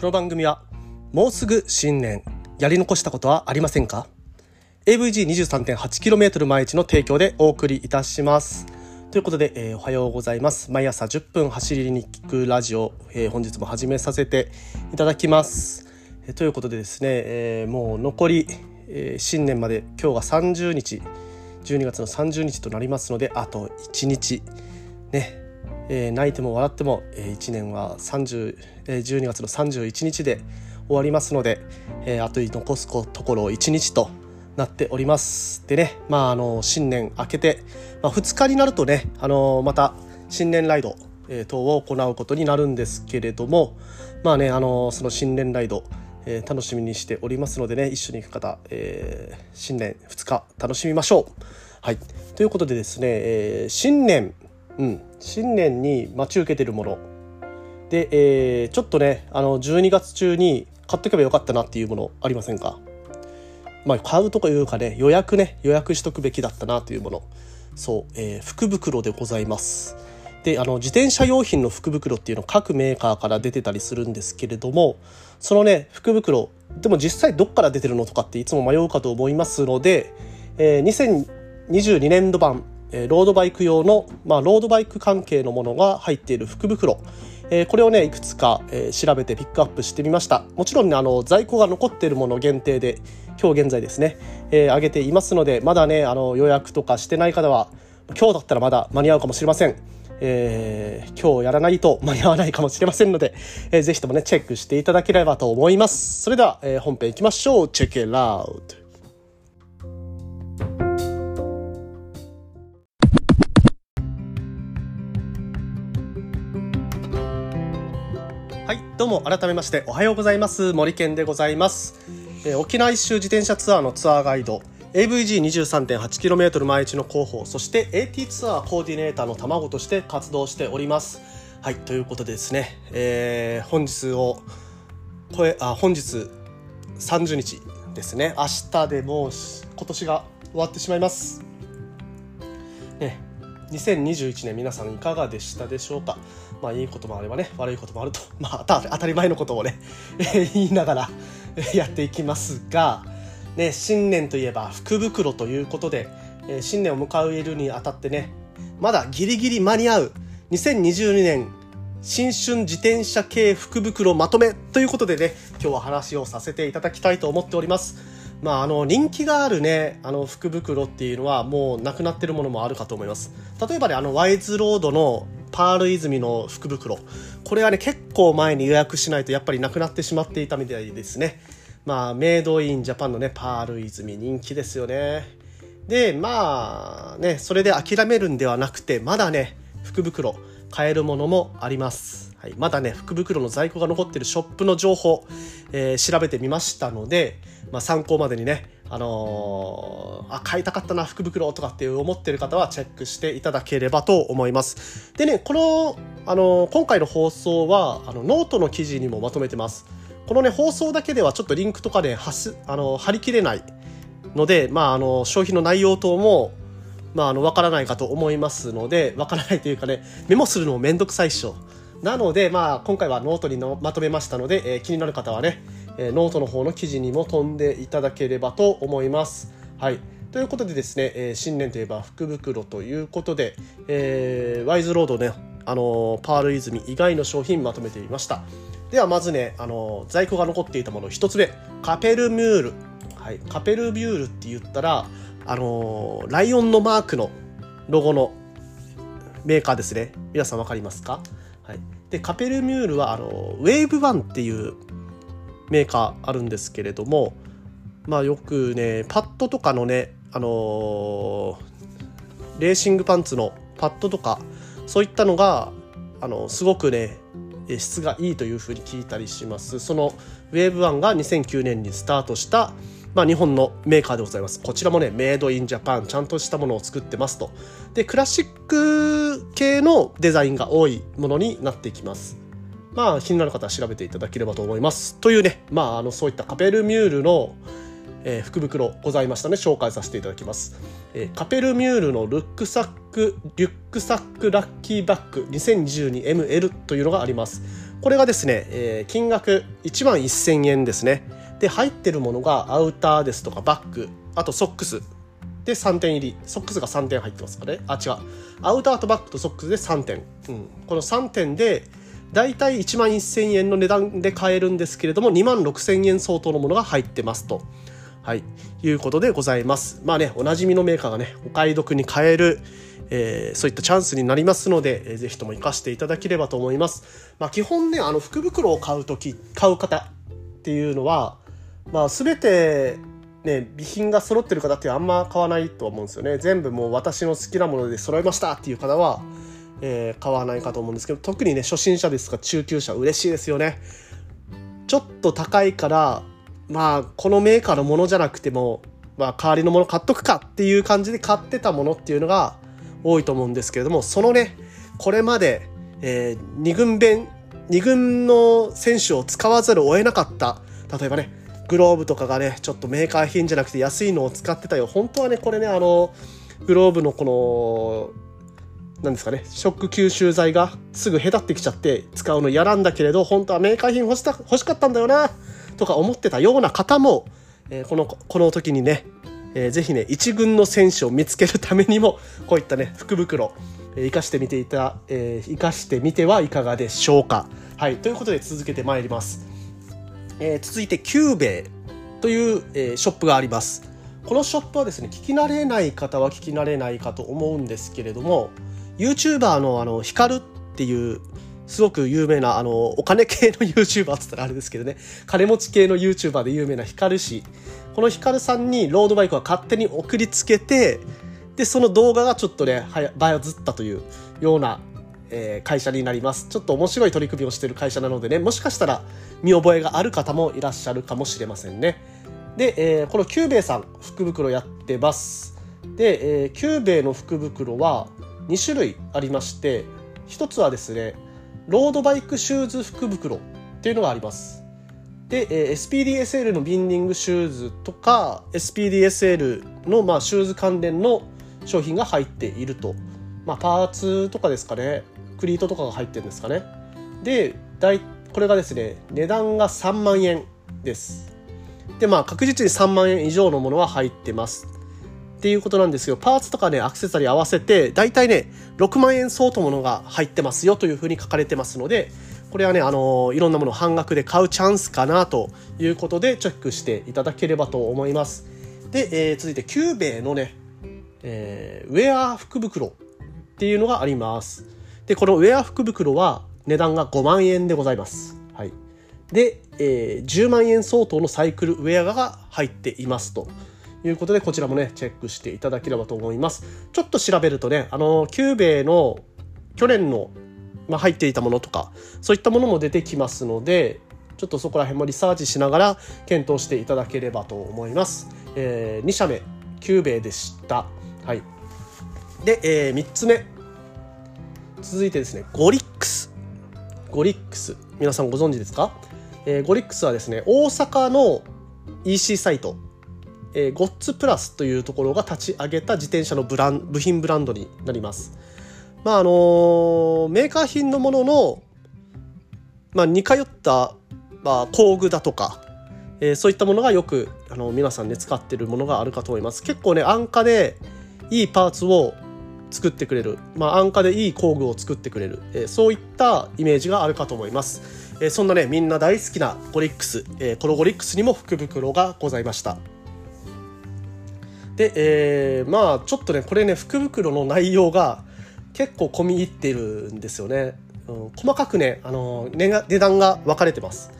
この番組はもうすぐ新年やり残したことはありませんか？AVG23.8km 毎日の提供でお送りいたします。ということで、えー、おはようございます。毎朝10分走りに聞くラジオ、えー、本日も始めさせていただきます、えー、ということでですね、えもう残り、え新年まで今日が30日。12月の30日となりますのであと1日。ね。えー、泣いても笑っても、えー、1年は30、えー、12月の31日で終わりますので、えー、あと残すところ1日となっておりますでねまああの新年明けて、まあ、2日になるとねあのまた新年ライド、えー、等を行うことになるんですけれどもまあねあのその新年ライドえー、楽しみにしておりますのでね一緒に行く方、えー、新年2日楽しみましょう。はい、ということでですね、えー、新年うん、新年に待ち受けてるもの。で、えー、ちょっとねあの12月中に買っておけばよかったなっていうものありませんか？まあ買うとかいうかね予約ね予約しとくべきだったなというもの。そう、えー、福袋でございます。であの自転車用品の福袋っていうの各メーカーから出てたりするんですけれどもそのね福袋でも実際どっから出てるのとかっていつも迷うかと思いますので、えー、2022年度版えロードバイク用の、まあ、ロードバイク関係のものが入っている福袋、え、これをねいくつか、え、調べてピックアップしてみましたもちろんねあの在庫が残っているもの限定で今日現在ですね、えー、上げていますのでまだねあの予約とかしてない方は今日だったらまだ間に合うかもしれませんえー、今日やらないと 間に合わないかもしれませんので、えー、ぜひともね、チェックしていただければと思います。それでは、えー、本編行きましょう。チェック it out! どうも改めましておはようございます。森健でございます、えー、沖縄一周自転車ツアーのツアーガイド AVG23.8km 毎日の広報そして AT ツアーコーディネーターの卵として活動しております。はいということでですね、えー、本日をこれあ本日30日ですね。明日でもう今年が終わってしまいます。ね2021年皆さんいかがでしたでしょうか？まあいいこともあればね悪いこともあると。まあ当たり前のことをね 言いながら やっていきますが、ね、新年といえば福袋ということで、え新年を迎えるにあたってねまだギリギリ間に合う2022年新春自転車系福袋まとめということでね今日は話をさせていただきたいと思っております。まあ、あの人気があるねあの福袋っていうのはもうなくなってるものもあるかと思います。例えばねあのワイズロードのパール泉の福袋。これはね結構前に予約しないとやっぱりなくなってしまっていたみたいですね。まあメイドインジャパンのねパール泉人気ですよね。でまあねそれで諦めるんではなくてまだね福袋買えるものもあります。はい、まだね福袋の在庫が残ってるショップの情報、えー、調べてみましたので、まあ、参考までにねあのー、あ、買いたかったな、福袋とかって思ってる方はチェックしていただければと思います。でね、この、あのー、今回の放送は、あの、ノートの記事にもまとめてます。このね、放送だけではちょっとリンクとかで、はす、あのー、貼り切れないので、まあ、あの、商品の内容等も、まあ、あの、わからないかと思いますので、わからないというかね、メモするのもめんどくさいっしょ。なので、まあ、今回はノートにのまとめましたので、えー、気になる方はね、えノートの方の記事にも飛んでいただければと思います。はい。ということでですね、えー、新年といえば福袋ということで、えー、ワイズロードね、あのー、パールイズミ以外の商品まとめてみました。ではまずね、あの在庫が残っていたもの一つ目、カペルミュール。はい、カペルミュールって言ったら、あのライオンのマークのロゴのメーカーですね。皆さんわかりますか？はい。で、カペルミュールは、あのウェーブワンっていうメーカーあるんですけれどもまあよくねパッドとかのねあのー、レーシングパンツのパッドとかそういったのがあのすごくね質がいいというふうに聞いたりしますそのウェーブワンが2009年にスタートしたまあ、日本のメーカーでございます。こちらもね、メイドインジャパン、ちゃんとしたものを作ってますと。で、クラシック系のデザインが多いものになっていきます。まあ気になる方は調べていただければと思います。というね、まああのそういったカペルミュールの、えー、福袋ございましたので紹介させていただきます。えー、カペルミュールのルックサック、リュックサックラッキーバッグ 2022ML というのがあります。これがですね、えー、金額1万1000円ですねで入ってるものがアウターですとかバッグあとソックス。で3点入り。ソックスが3点入ってますかね。あ違う。アウターとバッグとソックスで3点、うん、この3点で大体1万1000円の値段で買えるんですけれども2万6000円相当のものが入ってますと。はい、いうことでございます。まあね、おなじみのメーカーがね、お買い得に買える、えー、そういったチャンスになりますので、えー、ぜひとも活かしていただければと思います。まあ、基本ね、あの福袋を買う時買う方っていうのは、まあ、全てね、備品が揃ってる方ってあんま買わないと思うんですよね。全部もう私の好きなもので揃えましたっていう方は、えー、買わないかと思うんですけど、特にね、初心者ですとか中級者嬉しいですよね。ちょっと高いから、まあ、このメーカーのものじゃなくても、まあ、代わりのもの買っとくかっていう感じで買ってたものっていうのが多いと思うんですけれども、そのね、これまで、えー、2軍弁、2軍の選手を使わざるを得なかった、例えばね、グローブとかがね、ちょっとメーカー品じゃなくて安いのを使ってたよ。本当はね、これね、あの、グローブのこの、なんですかね、ショック吸収剤がすぐへたってきちゃって使うの嫌なんだけれど、本当はメーカー品欲した欲しかったんだよな、とか思ってたような方も、えー、この、この時にね、えー、ぜひね、一軍の選手を見つけるためにも、こういったね、福袋、え、生かしてみていた、えー、生かしてみてはいかがでしょうか。はい、ということで続けてまいります。えー、続いてキューベイという、えー、ショップがあります。このショップはですね聞き慣れない方は聞き慣れないかと思うんですけれども YouTuber のあのヒカルっていうすごく有名なあのお金系の YouTuber ってったらあれですけどね金持ち系の YouTuber で有名なヒカル氏。このヒカルさんにロードバイクは勝手に送りつけてでその動画がちょっとねバズったというようなえー、会社になります。ちょっと面白い取り組みをしてる会社なのでね、もしかしたら見覚えがある方もいらっしゃるかもしれませんね。で、えー、このキューベイさん、福袋やってます。で、えー、キューベイの福袋は2種類ありまして、1つはですね、ロードバイクシューズ福袋っていうのがあります。で、えー、SPDSL のビンディングシューズとか SPDSL の、まあ、シューズ関連の商品が入っていると。まあ、パーツとかですかね。クリートとかが入ってるんですかねでこれがですね値段が3万円ですでまあ確実に3万円以上のものは入ってますっていうことなんですけどパーツとかねアクセサリー合わせて大体ね6万円相当ものが入ってますよというふうに書かれてますのでこれはね、あの、いろんなもの半額で買うチャンスかなということでチェックしていただければと思います。で、えー、続いてキューベイのね、えー、ウェア福袋っていうのがあります。で、このウェア福袋は値段が5万円でございます。はい。で、えー、10万円相当のサイクルウェアが入っていますと。いうことで、こちらもね、チェックしていただければと思います。ちょっと調べるとね、あの、キューベイの去年の、まあ、入っていたものとか、そういったものも出てきますので、ちょっとそこら辺もリサーチしながら検討していただければと思います。えー、2社目、キューベイでした。はい。で、えー、3つ目。続いてですねゴリックス。ゴリックス。皆さんご存知ですか、えー、ゴリックスはですね大阪の EC サイト、えー、ゴッツプラスというところが立ち上げた自転車のブラン部品ブランドになります。まああのー、メーカー品のものの、まあ、似通った、まあ、工具だとか、えー、そういったものがよくあの皆さんね使ってるものがあるかと思います。結構ね安価でいいパーツを作ってくれる、まあ、安価でいい工具を作ってくれる、えー、そういったイメージがあるかと思います、えー、そんなねみんな大好きなゴリックス、えー、このゴリックスにも福袋がございました。で、えー、まあちょっとねこれね福袋の内容が結構込み入ってるんですよね、うん、細かくね、あの値が値段が分かれてます。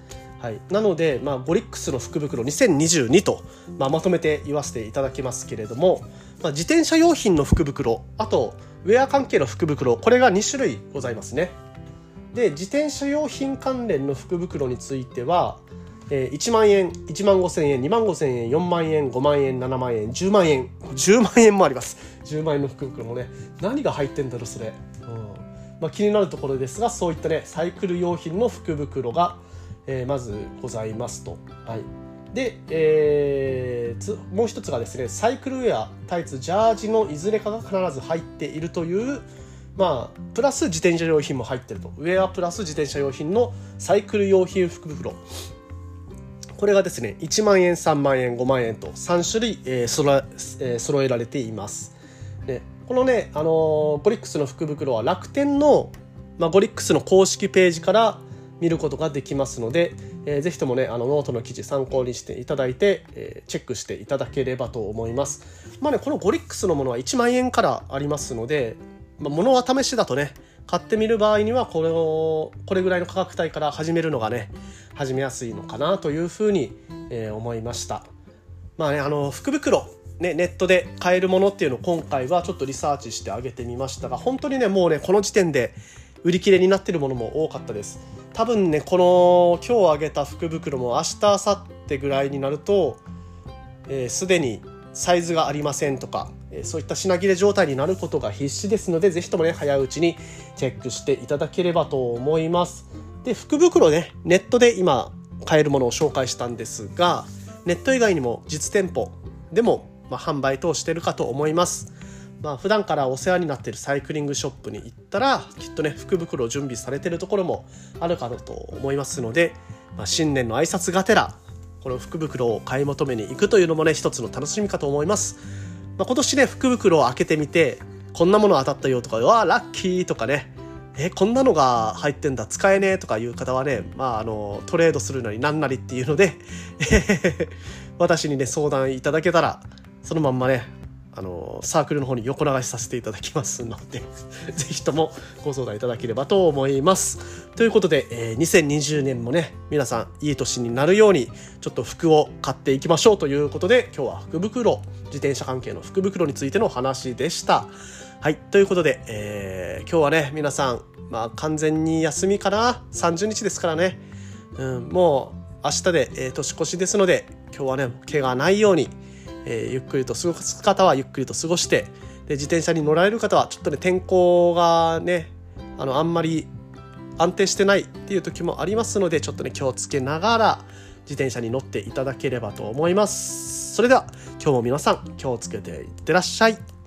はい、なので、まあ、ゴリックスの福袋2022と、まあ、まとめて言わせていただきますけれども、まあ、自転車用品の福袋あとウェア関係の福袋これが2種類ございますね。で自転車用品関連の福袋については、えー、1万円1万5千円2万5千円4万円5万円7万円10万円10万円もあります。10万円の福袋もね何が入ってんだろうそれ、うん。まあ、気になるところですがそういったねサイクル用品の福袋がえー、まずございますと。はい、で、えー、もう一つがですねサイクルウェアタイツジャージのいずれかが必ず入っているという、まあプラス自転車用品も入ってると。ウェアプラス自転車用品のサイクル用品福袋。これがですね1万円3万円5万円と3種類、えー揃ええー揃えられています。でこのね、あのーゴリックスの福袋は楽天の、まあ、ゴリックスの公式ページから見ることができますので、えーぜひともねあのノートの記事参考にしていただいて、えーチェックしていただければと思います。まあねこのゴリックスのものは1万円からありますので、まあ、物は試しだとね買ってみる場合にはこれをこれぐらいの価格帯から始めるのがね始めやすいのかなというふうに、えー思いました。まあねあの福袋ね、ネットで買えるものっていうのを今回はちょっとリサーチしてあげてみましたが本当にねもうねこの時点で売り切れになってるものも多かったです。多分ねこの今日あげた福袋も明日明後日ぐらいになるとすで、にサイズがありませんとか、えーそういった品切れ状態になることが必至ですのでぜひともね早いうちにチェックしていただければと思います。で福袋ねネットで今買えるものを紹介したんですがネット以外にも実店舗でも、まあ、販売等してるかと思います。まあ普段からお世話になっているサイクリングショップに行ったらきっとね福袋を準備されてるところもあるかと思いますので、まあ、新年の挨拶がてらこの福袋を買い求めに行くというのもね一つの楽しみかと思います、まあ、今年ね福袋を開けてみてこんなもの当たったよとかわあラッキーとかねえこんなのが入ってんだ使えねえとかいう方はね、まあ、あのトレードするのになんなりっていうので 私にね相談いただけたらそのまんまねあのサークルの方に横流しさせていただきますので ぜひともご相談いただければと思います。ということで、えー2020年もね皆さんいい年になるようにちょっと服を買っていきましょうということで今日は福袋自転車関係の福袋についての話でした。はいということで、えー今日はね皆さん、まあ、完全に休みかな？30日ですからね、うん、もう明日で、えー年越しですので今日はね怪我ないようにえーゆっくりと過ごす方はゆっくりと過ごしてで自転車に乗られる方はちょっとね天候がねあのあんまり安定してないっていう時もありますのでちょっとね気をつけながら自転車に乗っていただければと思います。それでは今日も皆さん気をつけていってらっしゃい。